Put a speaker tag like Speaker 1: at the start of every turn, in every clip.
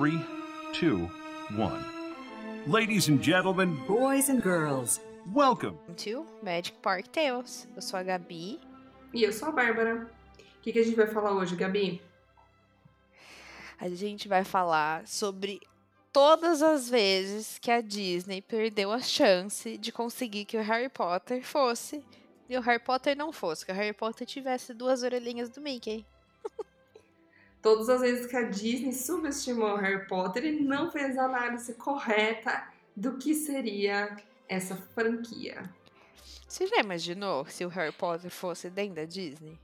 Speaker 1: Three, two, one. Ladies and gentlemen,
Speaker 2: Boys and girls,
Speaker 1: welcome.
Speaker 3: to Magic Park Tales. Eu sou a Gabi.
Speaker 4: E eu sou a Bárbara. O que, que a gente vai falar hoje, Gabi?
Speaker 3: A gente vai falar sobre todas as vezes que a Disney perdeu a chance de conseguir que o Harry Potter fosse e o Harry Potter não fosse, que o Harry Potter tivesse duas orelhinhas do Mickey.
Speaker 4: Todas as vezes que a Disney subestimou o Harry Potter e não fez a análise correta do que seria essa franquia.
Speaker 3: Você já imaginou se o Harry Potter fosse dentro da Disney?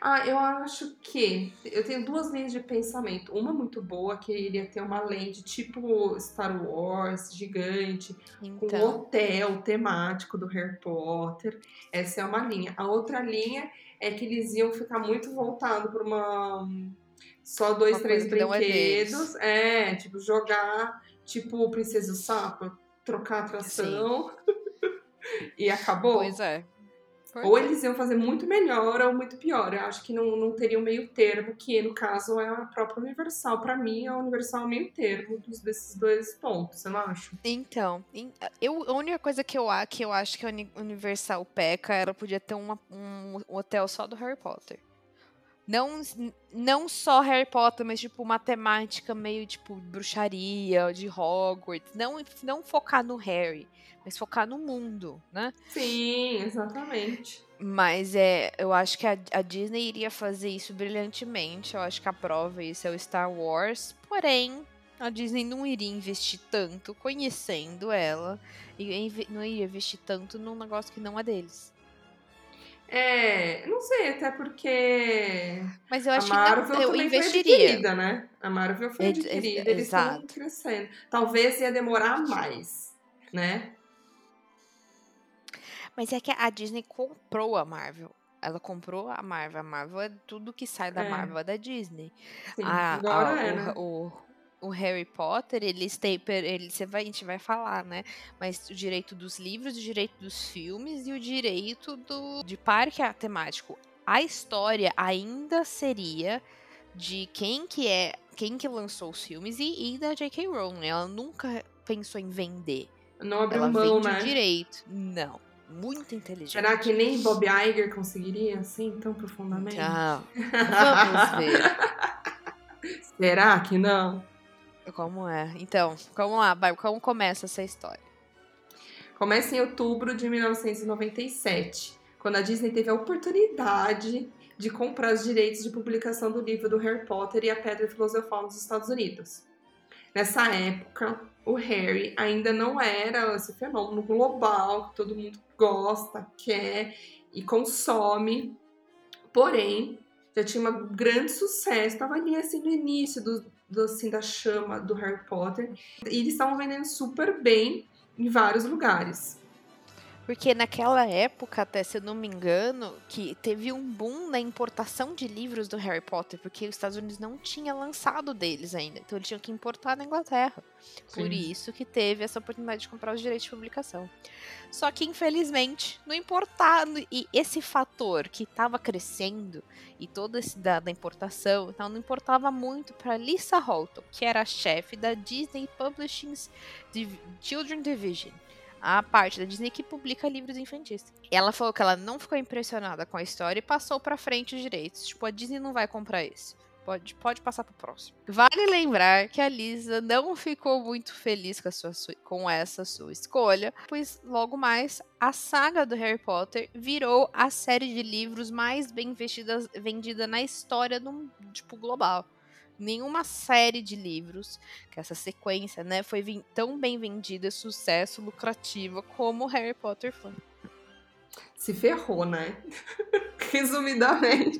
Speaker 4: Ah, eu acho que eu tenho duas linhas de pensamento. Uma muito boa, que iria ter uma lente tipo Star Wars, gigante, com um
Speaker 3: Então,
Speaker 4: hotel temático do Harry Potter. Essa é uma linha. A outra linha é que eles iam ficar muito voltados para uma só dois,
Speaker 3: Uma
Speaker 4: três
Speaker 3: é
Speaker 4: brinquedos. É, tipo jogar tipo Princesa e o Sapo, trocar atração e acabou.
Speaker 3: pois é. Pois
Speaker 4: Ou
Speaker 3: é.
Speaker 4: eles iam fazer muito melhor ou muito pior. Eu acho que não, não teria um meio termo, que no caso é a própria Universal. Pra mim, a Universal é o meio termo dos, desses dois pontos, você não acha?
Speaker 3: Então, eu, a única coisa que eu, que eu acho que a Uni- Universal peca era podia ter uma- um, um hotel só do Harry Potter. Não, não só Harry Potter, mas tipo uma temática meio tipo bruxaria, de Hogwarts. Não, não focar no Harry, mas focar no mundo, né?
Speaker 4: Sim, exatamente.
Speaker 3: Mas é, eu acho que a, a Disney iria fazer isso brilhantemente. Eu acho que a prova isso é o Star Wars. Porém, a Disney não iria investir tanto conhecendo ela. E não iria investir tanto num negócio que não é deles.
Speaker 4: É, não sei, até porque
Speaker 3: Mas eu
Speaker 4: a
Speaker 3: acho
Speaker 4: Marvel
Speaker 3: que não, eu
Speaker 4: também
Speaker 3: investiria.
Speaker 4: foi adquirida, né? A Marvel foi adquirida, eles estão crescendo. Talvez ia demorar mais, né?
Speaker 3: Mas é que a Disney comprou a Marvel. Ela comprou a Marvel. A Marvel é tudo que sai da
Speaker 4: É.
Speaker 3: Marvel é da Disney.
Speaker 4: Sim,
Speaker 3: a-
Speaker 4: agora
Speaker 3: a-
Speaker 4: é, né?
Speaker 3: o, o Harry Potter, eles têm. Ele, você vai, a gente vai falar, né? Mas o direito dos livros, o direito dos filmes e o direito do, de parque temático. A história ainda seria de quem que é. Quem que lançou os filmes e, e da J.K. Rowling. Ela nunca pensou em vender.
Speaker 4: Não abriu
Speaker 3: Ela
Speaker 4: mão,
Speaker 3: vende
Speaker 4: né?
Speaker 3: o direito. Não. Muito inteligente.
Speaker 4: Será que nem Bob Iger conseguiria assim tão profundamente?
Speaker 3: Não. Vamos ver.
Speaker 4: Será que não?
Speaker 3: Como é? Então, vamos lá, como começa essa história?
Speaker 4: Começa em outubro de 1997, quando a Disney teve a oportunidade de comprar os direitos de publicação do livro do Harry Potter e a Pedra Filosofal nos Estados Unidos. Nessa época, o Harry ainda não era esse fenômeno global que todo mundo gosta, quer e consome. Porém, já tinha um grande sucesso, estava ali assim no início do, do, assim, da chama do Harry Potter. E eles estavam vendendo super bem em vários lugares.
Speaker 3: Porque naquela época, até se eu não me engano, que teve um boom na importação de livros do Harry Potter, porque os Estados Unidos não tinha lançado deles ainda. Então eles tinham que importar na Inglaterra. Por
Speaker 4: Sim.
Speaker 3: isso que teve essa oportunidade de comprar os direitos de publicação. Só que, infelizmente, não importava. E esse fator que estava crescendo, e todo esse da, da importação, então não importava muito para Lisa Holton, que era a chefe da Disney Publishing's Div- Children Division a parte da Disney que publica livros infantis. Ela falou que ela não ficou impressionada com a história e passou pra frente os direitos. Tipo, a Disney não vai comprar esse. Pode, pode passar pro próximo. Vale lembrar que a Lisa não ficou muito feliz com, sua, su- com essa sua escolha, pois logo mais a saga do Harry Potter virou a série de livros mais bem vestidas, vendida na história do tipo global. Nenhuma série de livros que essa sequência, né, foi tão bem vendida, sucesso, lucrativa como Harry Potter foi.
Speaker 4: Se ferrou, né? Resumidamente.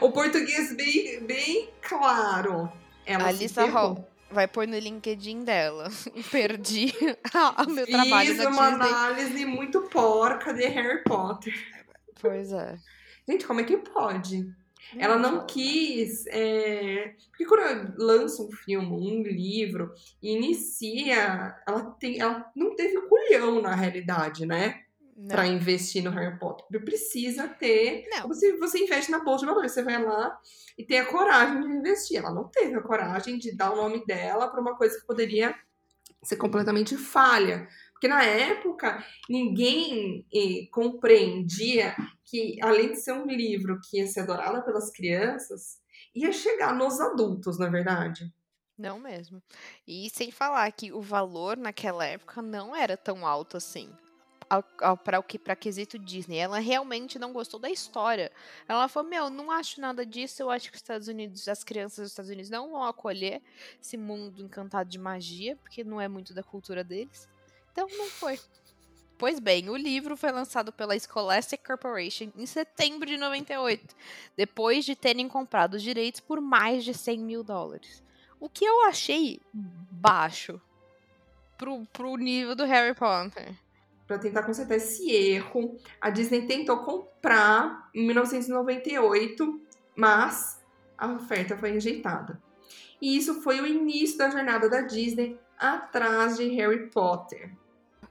Speaker 4: O português bem, bem claro. Ela
Speaker 3: A Lisa. Hall vai pôr no LinkedIn dela. Perdi o meu trabalho
Speaker 4: Fiz uma
Speaker 3: Disney.
Speaker 4: análise muito porca de Harry Potter.
Speaker 3: Pois é.
Speaker 4: Gente, como é que pode? Ela não quis. é, Porque quando lança um filme, um livro, e inicia, ela, tem... ela não teve culhão na realidade, né?
Speaker 3: Não.
Speaker 4: para investir no Harry Potter. Precisa ter.
Speaker 3: Não.
Speaker 4: Você, você investe na bolsa de valores, você vai lá e tem a coragem de investir. Ela não teve a coragem de dar o nome dela para uma coisa que poderia ser completamente falha. Porque na época ninguém eh, compreendia que, além de ser um livro que ia ser adorado pelas crianças, ia chegar nos adultos, na verdade.
Speaker 3: Não mesmo. E sem falar que o valor naquela época não era tão alto assim. Para o que para quesito Disney, ela realmente não gostou da história. Ela falou: "Meu, não acho nada disso. Eu acho que os Estados Unidos, as crianças dos Estados Unidos não vão acolher esse mundo encantado de magia, porque não é muito da cultura deles". Então não foi. Pois bem, o livro foi lançado pela Scholastic Corporation em setembro de 98, depois de terem comprado os direitos por mais de 100 mil dólares. O que eu achei baixo pro, pro nível do Harry Potter.
Speaker 4: Para tentar consertar esse erro, a Disney tentou comprar em 1998, mas a oferta foi rejeitada. E isso foi o início da jornada da Disney atrás de Harry Potter.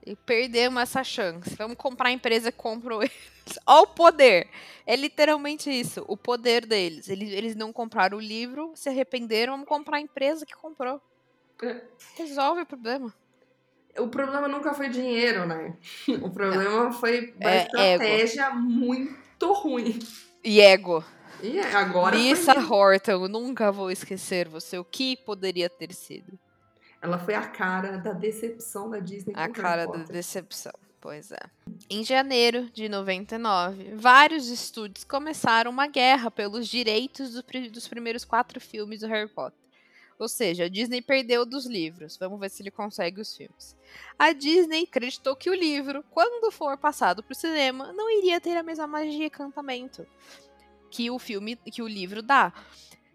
Speaker 3: E perdemos essa chance. Vamos comprar a empresa que comprou eles. Olha o poder. É literalmente isso. O poder deles. Eles, eles não compraram o livro, se arrependeram, vamos comprar a empresa que comprou.
Speaker 4: É.
Speaker 3: Resolve o problema.
Speaker 4: O problema nunca foi dinheiro, né? O problema foi uma
Speaker 3: É
Speaker 4: estratégia muito ruim.
Speaker 3: E ego.
Speaker 4: E agora
Speaker 3: Lisa Horton, nunca vou esquecer você. O que poderia ter sido?
Speaker 4: Ela foi a cara da decepção da Disney
Speaker 3: A cara da decepção. Pois é. Em janeiro de 99, vários estúdios começaram uma guerra pelos direitos do dos primeiros quatro filmes do Harry Potter. Ou seja, a Disney perdeu dos livros. Vamos ver se ele consegue os filmes. A Disney acreditou que o livro, quando for passado para o cinema, não iria ter a mesma magia e encantamento que o filme, que o livro dá.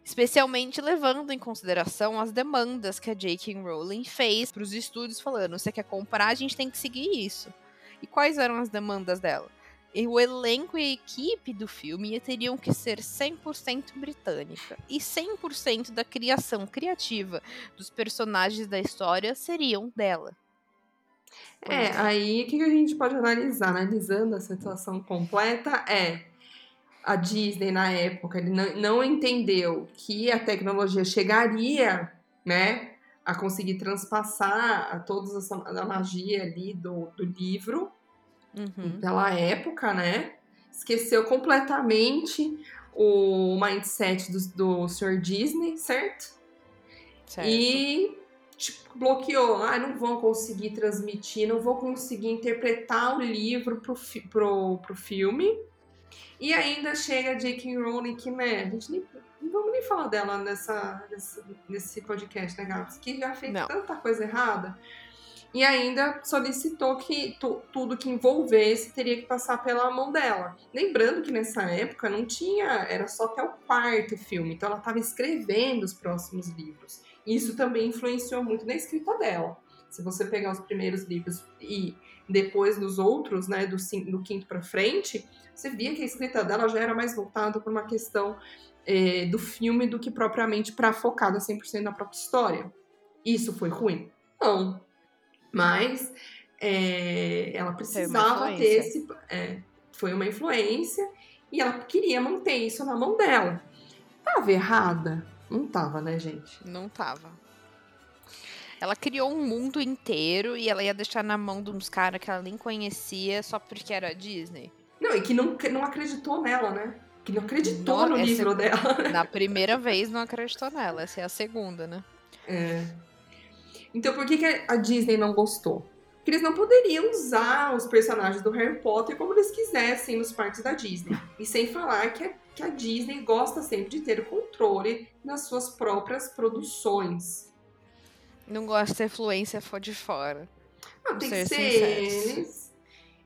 Speaker 3: Especialmente levando em consideração as demandas que a J.K. Rowling fez para os estúdios, falando: você quer comprar, a gente tem que seguir isso. E quais eram as demandas dela? E o elenco e a equipe do filme teriam que ser 100% britânica. E 100% da criação criativa dos personagens da história seriam dela.
Speaker 4: É, aí o que a gente pode analisar, analisando a situação completa, é a Disney na época ele não, entendeu que a tecnologia chegaria, né, a conseguir transpassar a toda essa a magia ali do, do livro
Speaker 3: Uhum.
Speaker 4: pela época, né? Esqueceu completamente o mindset do, do Sr. Disney, certo?
Speaker 3: Certo.
Speaker 4: E tipo, bloqueou. Ah, não vão conseguir transmitir, não vou conseguir interpretar o livro pro, pro, pro filme. E ainda chega a J.K. Rowling, que, né, a gente nem, não vamos nem falar dela nessa, nessa, nesse podcast, né, Gabs? Que já fez
Speaker 3: Não.
Speaker 4: tanta coisa errada. E ainda solicitou que tu- tudo que envolvesse teria que passar pela mão dela. Lembrando que nessa época não tinha, era só até o quarto filme, então ela estava escrevendo os próximos livros. Isso também influenciou muito na escrita dela. Se você pegar os primeiros livros e depois dos outros, né, do, do quinto para frente, você via que a escrita dela já era mais voltada para uma questão eh, do filme do que propriamente para focada 100% na própria história. Isso foi ruim? Não. Mas eh, ela precisava ter esse. é, foi uma influência e ela queria manter isso na mão dela. Tava errada? Não tava, né, gente?
Speaker 3: Não tava. Ela criou um mundo inteiro e ela ia deixar na mão de uns caras que ela nem conhecia só porque era Disney.
Speaker 4: Não, e que não, que não acreditou nela, né? Que não acreditou
Speaker 3: Não,
Speaker 4: no livro dela.
Speaker 3: Na primeira vez não acreditou nela, essa é a segunda, né?
Speaker 4: É. Então por que, que a Disney não gostou? Porque eles não poderiam usar os personagens do Harry Potter como eles quisessem nos parques da Disney. E sem falar que a, que a Disney gosta sempre de ter o controle nas suas próprias produções.
Speaker 3: Não gosta de influência fo- de fora.
Speaker 4: Não, tem que ser
Speaker 3: sinceros.
Speaker 4: eles.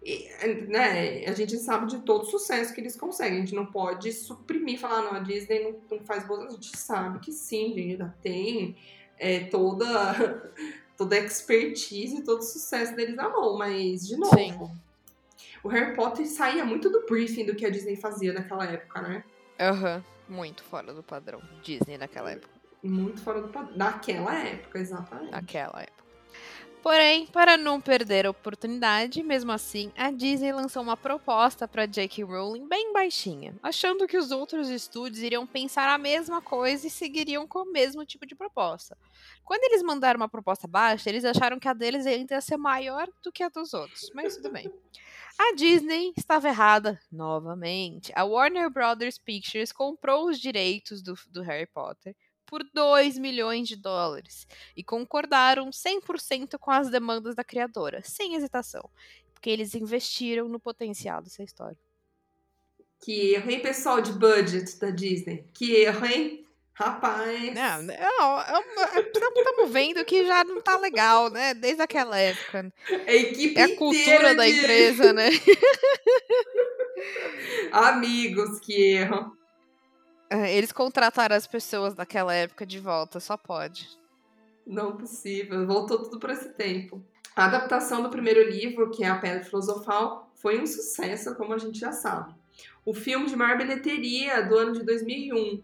Speaker 4: E, né, a gente sabe de todo o sucesso que eles conseguem. A gente não pode suprimir, falar, não, a Disney não, não faz boas. A gente sabe que sim, ainda tem é, toda, toda a expertise e todo o sucesso deles na mão. Mas, de novo,
Speaker 3: Sim.
Speaker 4: o Harry Potter saía muito do briefing do que a Disney fazia naquela época, né?
Speaker 3: Aham. Muito fora do padrão. Disney naquela época.
Speaker 4: Muito fora do padrão. Naquela época, exatamente.
Speaker 3: Naquela época. Porém, para não perder a oportunidade, mesmo assim, a Disney lançou uma proposta para J.K. Rowling bem baixinha, achando que os outros estúdios iriam pensar a mesma coisa e seguiriam com o mesmo tipo de proposta. Quando eles mandaram uma proposta baixa, eles acharam que a deles ainda ia ser maior do que a dos outros, mas tudo bem. A Disney estava errada novamente. A Warner Brothers Pictures comprou os direitos do, do Harry Potter por 2 milhões de dólares e concordaram 100% com as demandas da criadora, sem hesitação, porque eles investiram no potencial dessa história.
Speaker 4: Que erro, hein, pessoal de budget da Disney? Que erro, hein? Rapaz.
Speaker 3: Não, estamos vendo que já não tá legal, né? Desde aquela época.
Speaker 4: A equipe
Speaker 3: é a cultura da
Speaker 4: de...
Speaker 3: empresa, né?
Speaker 4: Amigos, que erro.
Speaker 3: É, eles contrataram as pessoas daquela época de volta, só pode.
Speaker 4: Não possível, voltou tudo para esse tempo. A adaptação do primeiro livro, que é A Pedra Filosofal, foi um sucesso, como a gente já sabe. O filme de maior bilheteria do ano de 2001.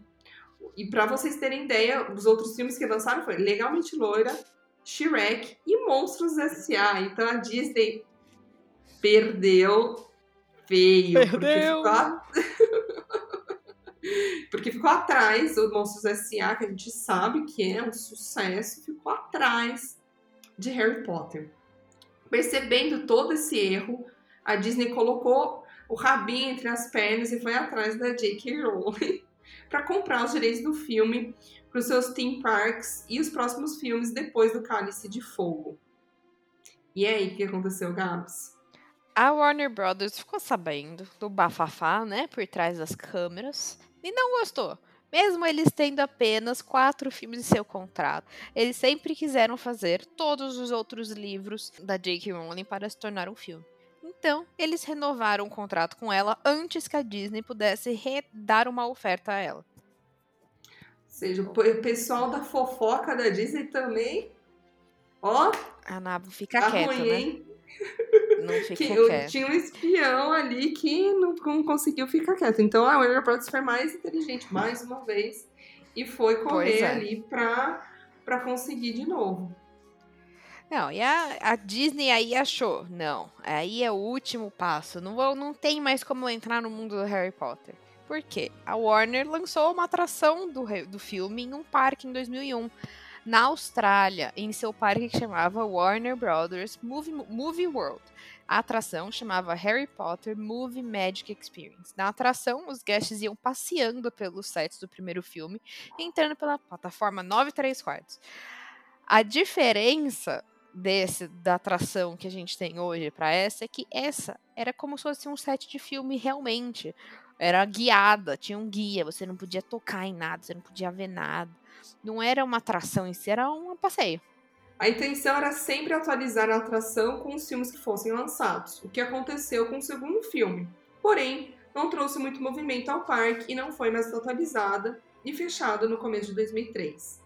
Speaker 4: E para vocês terem ideia, os outros filmes que lançaram foi Legalmente Loira, Shrek e Monstros S.A. Então a Disney perdeu feio.
Speaker 3: Perdeu.
Speaker 4: Porque ficou... Porque ficou atrás, o Monstros S.A., que a gente sabe que é um sucesso, ficou atrás de Harry Potter. Percebendo todo esse erro, a Disney colocou o rabinho entre as pernas e foi atrás da J.K. Rowling para comprar os direitos do filme para os seus theme parks e os próximos filmes depois do Cálice de Fogo. E aí, o que aconteceu, Gabs?
Speaker 3: A Warner Brothers ficou sabendo do bafafá, né, por trás das câmeras, e não gostou. Mesmo eles tendo apenas quatro filmes em seu contrato, eles sempre quiseram fazer todos os outros livros da J.K. Rowling para se tornar um filme. Então, eles renovaram o contrato com ela antes que a Disney pudesse dar uma oferta a ela.
Speaker 4: Ou seja, o pessoal da fofoca da Disney também. Ó.
Speaker 3: A Nabo fica tá quieta, ruim, né? Hein? Não fica que,
Speaker 4: quieto. Tinha um espião ali que não, não, conseguiu ficar quieto. Então a Warner Bros. foi mais inteligente, mais uma vez, e foi correr é. ali pra, pra conseguir de novo.
Speaker 3: Não, e a, a, Disney aí achou, não, aí é o último passo, não, vou, não tem mais como entrar no mundo do Harry Potter. Por quê? A Warner lançou uma atração do, do filme em um parque em 2001 na Austrália, em seu parque que chamava Warner Brothers Movie, Movie World. A atração chamava Harry Potter Movie Magic Experience. Na atração, os guests iam passeando pelos sets do primeiro filme, entrando pela plataforma 9 3 quartos. A diferença desse da atração que a gente tem hoje para essa é que essa era como se fosse um set de filme realmente. Era guiada, tinha um guia, você não podia tocar em nada, você não podia ver nada. Não era uma atração em si, era um passeio.
Speaker 4: A intenção era sempre atualizar a atração com os filmes que fossem lançados, o que aconteceu com o segundo filme. Porém, não trouxe muito movimento ao parque e não foi mais atualizada e fechada no começo de 2003.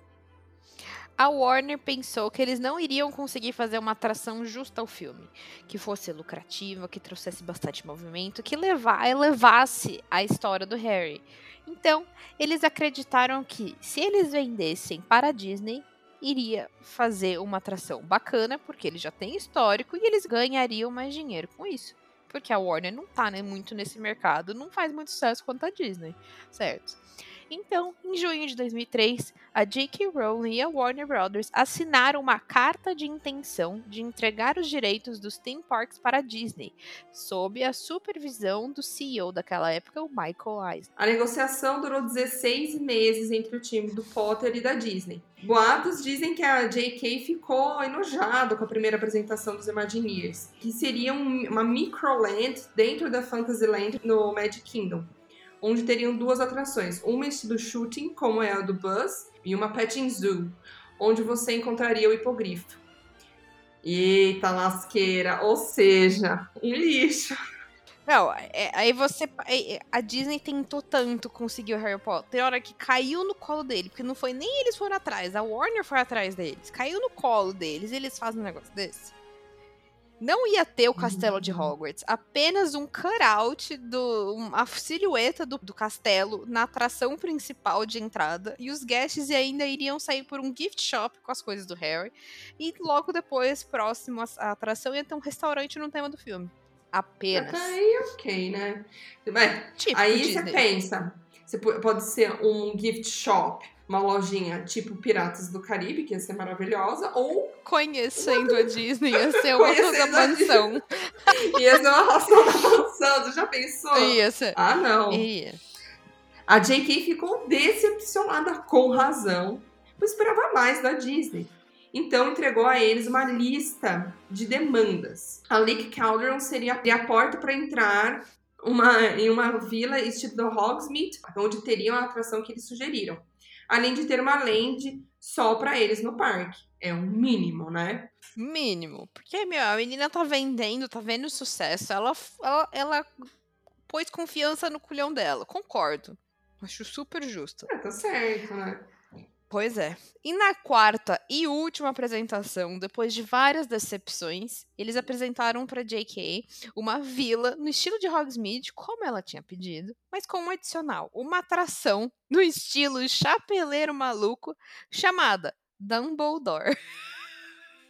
Speaker 3: A Warner pensou que eles não iriam conseguir fazer uma atração justa ao filme, que fosse lucrativa, que trouxesse bastante movimento, que levar, elevasse a história do Harry. Então, eles acreditaram que se eles vendessem para a Disney, iria fazer uma atração bacana, porque ele já tem histórico e eles ganhariam mais dinheiro com isso. Porque a Warner não tá né, muito nesse mercado, não faz muito sucesso quanto a Disney, certo? Então, em junho de 2003, a J.K. Rowling e a Warner Brothers assinaram uma carta de intenção de entregar os direitos dos theme parks para a Disney, sob a supervisão do CEO daquela época, o Michael Eisner.
Speaker 4: A negociação durou 16 meses entre o time do Potter e da Disney. Boatos dizem que a J.K. ficou enojada com a primeira apresentação dos Imagineers, que seria um, uma microland dentro da Fantasyland no Magic Kingdom onde teriam duas atrações, uma estilo shooting, como é a do Buzz, e uma petting zoo, onde você encontraria o hipogrifo. Eita lasqueira, ou seja, um lixo.
Speaker 3: Não, é, aí você. É, a Disney tentou tanto conseguir o Harry Potter. Tem hora que caiu no colo dele, porque não foi nem eles foram atrás, a Warner foi atrás deles. Caiu no colo deles e eles fazem um negócio desse. Não ia ter o castelo de
Speaker 4: Uhum.
Speaker 3: Hogwarts, apenas um cutout do um- a silhueta do, do castelo na atração principal de entrada e os guests ainda iriam sair por um gift shop com as coisas do Harry e logo depois próximo à atração ia ter um restaurante no tema do filme. Apenas.
Speaker 4: Até aí, ok, né? Mas,
Speaker 3: Tipo
Speaker 4: aí você pensa, você po- pode ser um gift shop, uma lojinha tipo Piratas do Caribe, que ia ser maravilhosa, ou
Speaker 3: Conhecendo a Disney, ia ser uma coisa
Speaker 4: Conhecendo a
Speaker 3: mansão.
Speaker 4: ia ser uma ração da maçã, você já pensou?
Speaker 3: Ia ser.
Speaker 4: Ah, não.
Speaker 3: Ia.
Speaker 4: A JK ficou decepcionada com razão, pois esperava mais da Disney. Então entregou a eles uma lista de demandas. A Lake Calderon seria a porta para entrar uma- em uma vila estilo do Hogsmeade, onde teriam a atração que eles sugeriram. Além de ter uma land só para eles no parque. É o mínimo, né?
Speaker 3: Mínimo. Porque, meu, a menina tá vendendo, tá vendo sucesso. Ela, ela, ela pôs confiança no culhão dela. Concordo. Acho super justo.
Speaker 4: É, tá certo, né?
Speaker 3: Pois é. E na quarta e última apresentação, depois de várias decepções, eles apresentaram para J.K. uma vila no estilo de Hogsmeade, como ela tinha pedido, mas com um adicional, uma atração no estilo chapeleiro maluco chamada Dumbledore.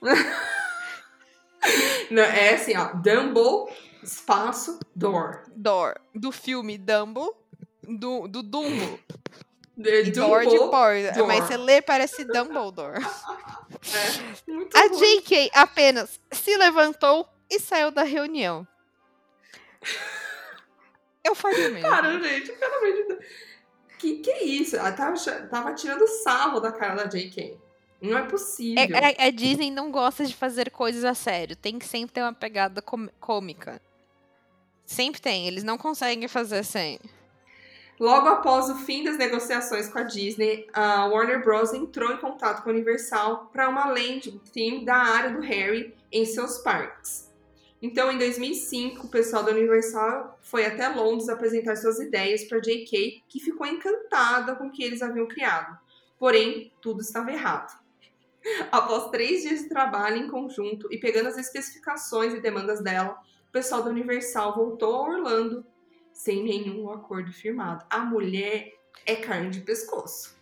Speaker 4: Não, É assim, ó. Dumble, espaço, door.
Speaker 3: Door, do filme Dumbo, do, do Dumbo. E Door de
Speaker 4: door.
Speaker 3: Mas você lê, parece Dumbledore.
Speaker 4: É, muito
Speaker 3: A
Speaker 4: ruim.
Speaker 3: J.K. apenas se levantou e saiu da reunião. Eu faria mesmo.
Speaker 4: Cara, gente, pelo amor de Deus. Que que é isso? Ela tava, tava tirando sarro da cara da JK. Não é possível.
Speaker 3: É, é- a Disney não gosta de fazer coisas a sério. Tem que sempre ter uma pegada cômica. Sempre tem. Eles não conseguem fazer sem.
Speaker 4: Logo após o fim das negociações com a Disney, a Warner Bros. entrou em contato com a Universal para uma land theme da área do Harry em seus parques. Então, em 2005, o pessoal da Universal foi até Londres apresentar suas ideias para JK, que ficou encantada com o que eles haviam criado. Porém, tudo estava errado. Após três dias de trabalho em conjunto e pegando as especificações e demandas dela, o pessoal da Universal voltou a Orlando sem nenhum acordo firmado. A mulher é carne de pescoço.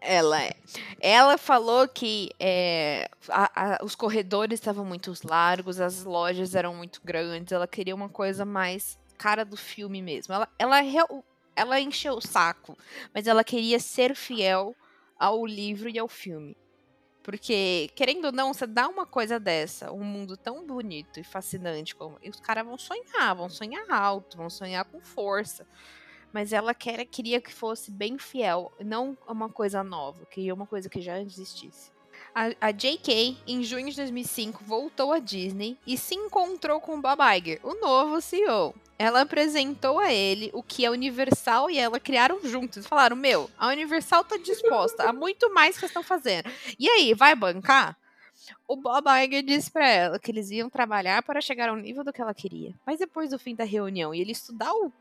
Speaker 3: Ela é. Ela falou que é, a- a- os corredores estavam muito largos, as lojas eram muito grandes. Ela queria uma coisa mais cara do filme mesmo. Ela, ela, real- ela encheu o saco, mas ela queria ser fiel ao livro e ao filme. Porque, querendo ou não, você dá uma coisa dessa, um mundo tão bonito e fascinante como. E os caras vão sonhar, vão sonhar alto, vão sonhar com força. Mas ela quer, queria que fosse bem fiel, não uma coisa nova, queria uma coisa que já existisse. A, a J.K., em junho de 2005, voltou à Disney e se encontrou com Bob Iger, o novo CEO. Ela apresentou a ele o que a Universal e ela criaram juntos. Falaram: Meu, a Universal tá disposta a muito mais que estão fazendo. E aí, vai bancar? O Bob Iger disse pra ela que eles iam trabalhar para chegar ao nível do que ela queria. Mas depois do fim da reunião e ele estudar o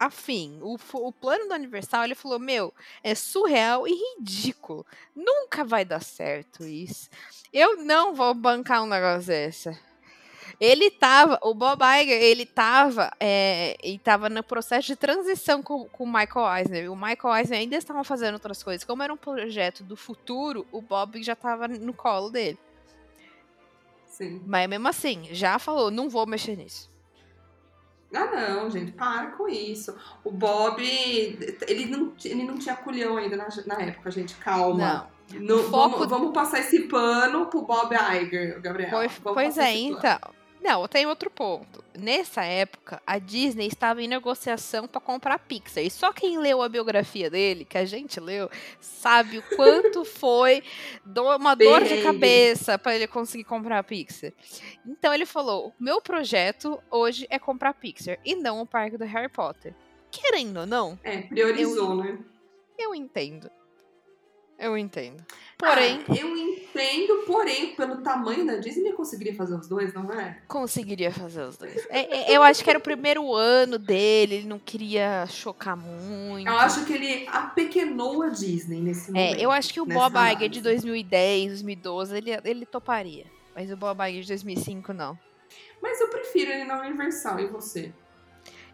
Speaker 3: afim, o, o plano da Universal, ele falou: Meu, é surreal e ridículo. Nunca vai dar certo isso. Eu não vou bancar um negócio desse. Ele tava, o Bob Iger, ele tava, é, ele tava no processo de transição com, com o Michael Eisner. O Michael Eisner ainda estava fazendo outras coisas. Como era um projeto do futuro, o Bob já tava no colo dele.
Speaker 4: Sim.
Speaker 3: Mas mesmo assim, já falou, não vou mexer nisso.
Speaker 4: Ah, não, gente, para com isso. O Bob, ele não, ele não tinha culhão ainda na, na época, gente, calma. Não,
Speaker 3: O foco-
Speaker 4: vamos, vamos passar esse pano pro Bob Iger, Gabriel.
Speaker 3: Pois, pois é, então. Não, tem outro ponto. Nessa época, a Disney estava em negociação para comprar a Pixar. E só quem leu a biografia dele, que a gente leu, sabe o quanto foi do- uma dor de cabeça para ele conseguir comprar a Pixar. Então ele falou: o meu projeto hoje é comprar a Pixar e não o parque do Harry Potter. Querendo ou não,
Speaker 4: É, priorizou, né?
Speaker 3: eu entendo. Eu entendo. Porém,
Speaker 4: Ah, eu entendo, porém, pelo tamanho da Disney, ele conseguiria fazer os dois, não é?
Speaker 3: conseguiria fazer os dois. É, é, eu acho que era o primeiro ano dele, ele não queria chocar muito.
Speaker 4: Eu acho que ele apequenou a Disney nesse momento.
Speaker 3: É, eu acho que o Bob Iger de 2010, 2012, ele, ele toparia. Mas o Bob Iger de 2005, não.
Speaker 4: Mas eu prefiro ele na Universal, e você?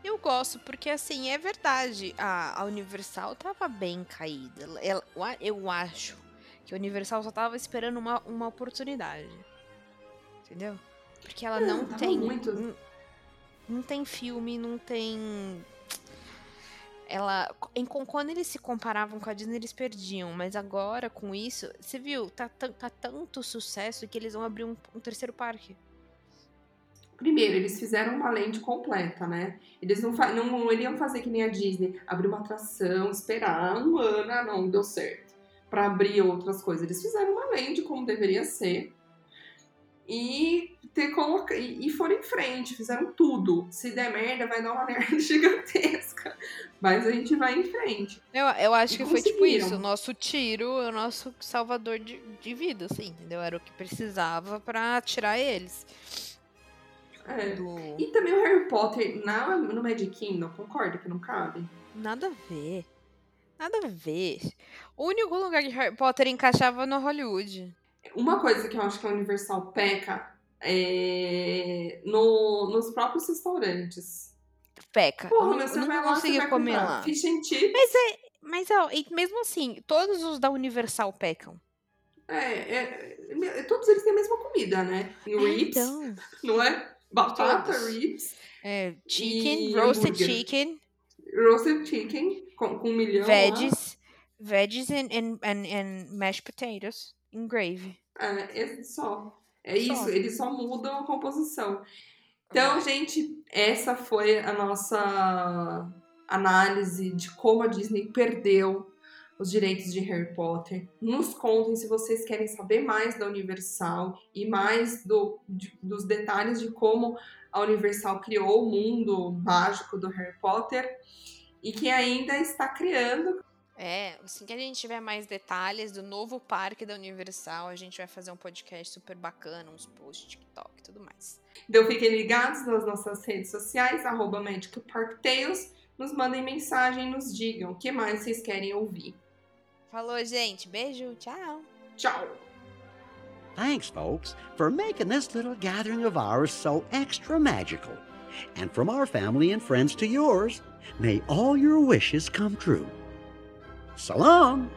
Speaker 3: Eu gosto, porque assim, é verdade. A, a Universal tava bem caída. Ela, eu acho que a Universal só tava esperando uma, uma oportunidade. Entendeu? Porque ela não
Speaker 4: tava
Speaker 3: tem.
Speaker 4: muito.
Speaker 3: Não, não tem filme, não tem. Ela. Em, quando eles se comparavam com a Disney, eles perdiam. Mas agora, com isso, você viu? Tá, tá, tá tanto sucesso que eles vão abrir um, um terceiro parque.
Speaker 4: Primeiro, eles fizeram uma lente completa, né? Eles não, não, não iriam fazer que nem a Disney, abrir uma atração, esperar um ano, ah, não, deu certo, Pra abrir outras coisas. Eles fizeram uma lente como deveria ser e ter coloca... e e foram em frente, fizeram tudo. Se der merda, vai dar uma merda gigantesca, mas a gente vai em frente.
Speaker 3: Eu, eu acho
Speaker 4: E
Speaker 3: que foi tipo isso. O nosso tiro o nosso salvador de, de vida, assim, entendeu? Era o que precisava pra tirar eles.
Speaker 4: É.
Speaker 3: Do...
Speaker 4: E também o Harry Potter na, no Magic Kingdom, concorda que não cabe?
Speaker 3: Nada a ver. Nada a ver. O único lugar que Harry Potter encaixava no Hollywood.
Speaker 4: Uma coisa que eu acho que a Universal peca é no, nos próprios restaurantes.
Speaker 3: Peca.
Speaker 4: Porra, meu, você
Speaker 3: não
Speaker 4: vai lá, você
Speaker 3: conseguia
Speaker 4: vai
Speaker 3: comer
Speaker 4: comprar
Speaker 3: lá.
Speaker 4: fish and chips.
Speaker 3: Mas é. Mas ó, e mesmo assim, todos os da Universal pecam.
Speaker 4: É, é, é, todos eles têm a mesma comida, né? Em
Speaker 3: É, então.
Speaker 4: não é? Batata,
Speaker 3: Todos.
Speaker 4: ribs,
Speaker 3: É, chicken,
Speaker 4: E
Speaker 3: roasted
Speaker 4: hambúrguer.
Speaker 3: chicken,
Speaker 4: roasted chicken com, com um milhão lá.
Speaker 3: veggies, veggies and, and, and, and mashed potatoes in gravy.
Speaker 4: É, é só. É
Speaker 3: Só.
Speaker 4: isso, eles só mudam a composição. Então, gente, essa foi a nossa análise de como a Disney perdeu os direitos de Harry Potter. Nos contem se vocês querem saber mais da Universal e mais do, de- dos detalhes de como a Universal criou o mundo mágico do Harry Potter e que ainda está criando.
Speaker 3: É, assim que a gente tiver mais detalhes do novo parque da Universal, a gente vai fazer um podcast super bacana, uns posts, TikTok e tudo mais.
Speaker 4: Então fiquem ligados nas nossas redes sociais, arroba Magic Park Tales. Nos mandem mensagem, nos digam o que mais vocês querem ouvir.
Speaker 3: Falou, gente. Beijo. Tchau.
Speaker 4: Tchau!
Speaker 2: Thanks, folks, for making this little gathering of ours so extra magical. And from our family and friends to yours, may all your wishes come true. So long!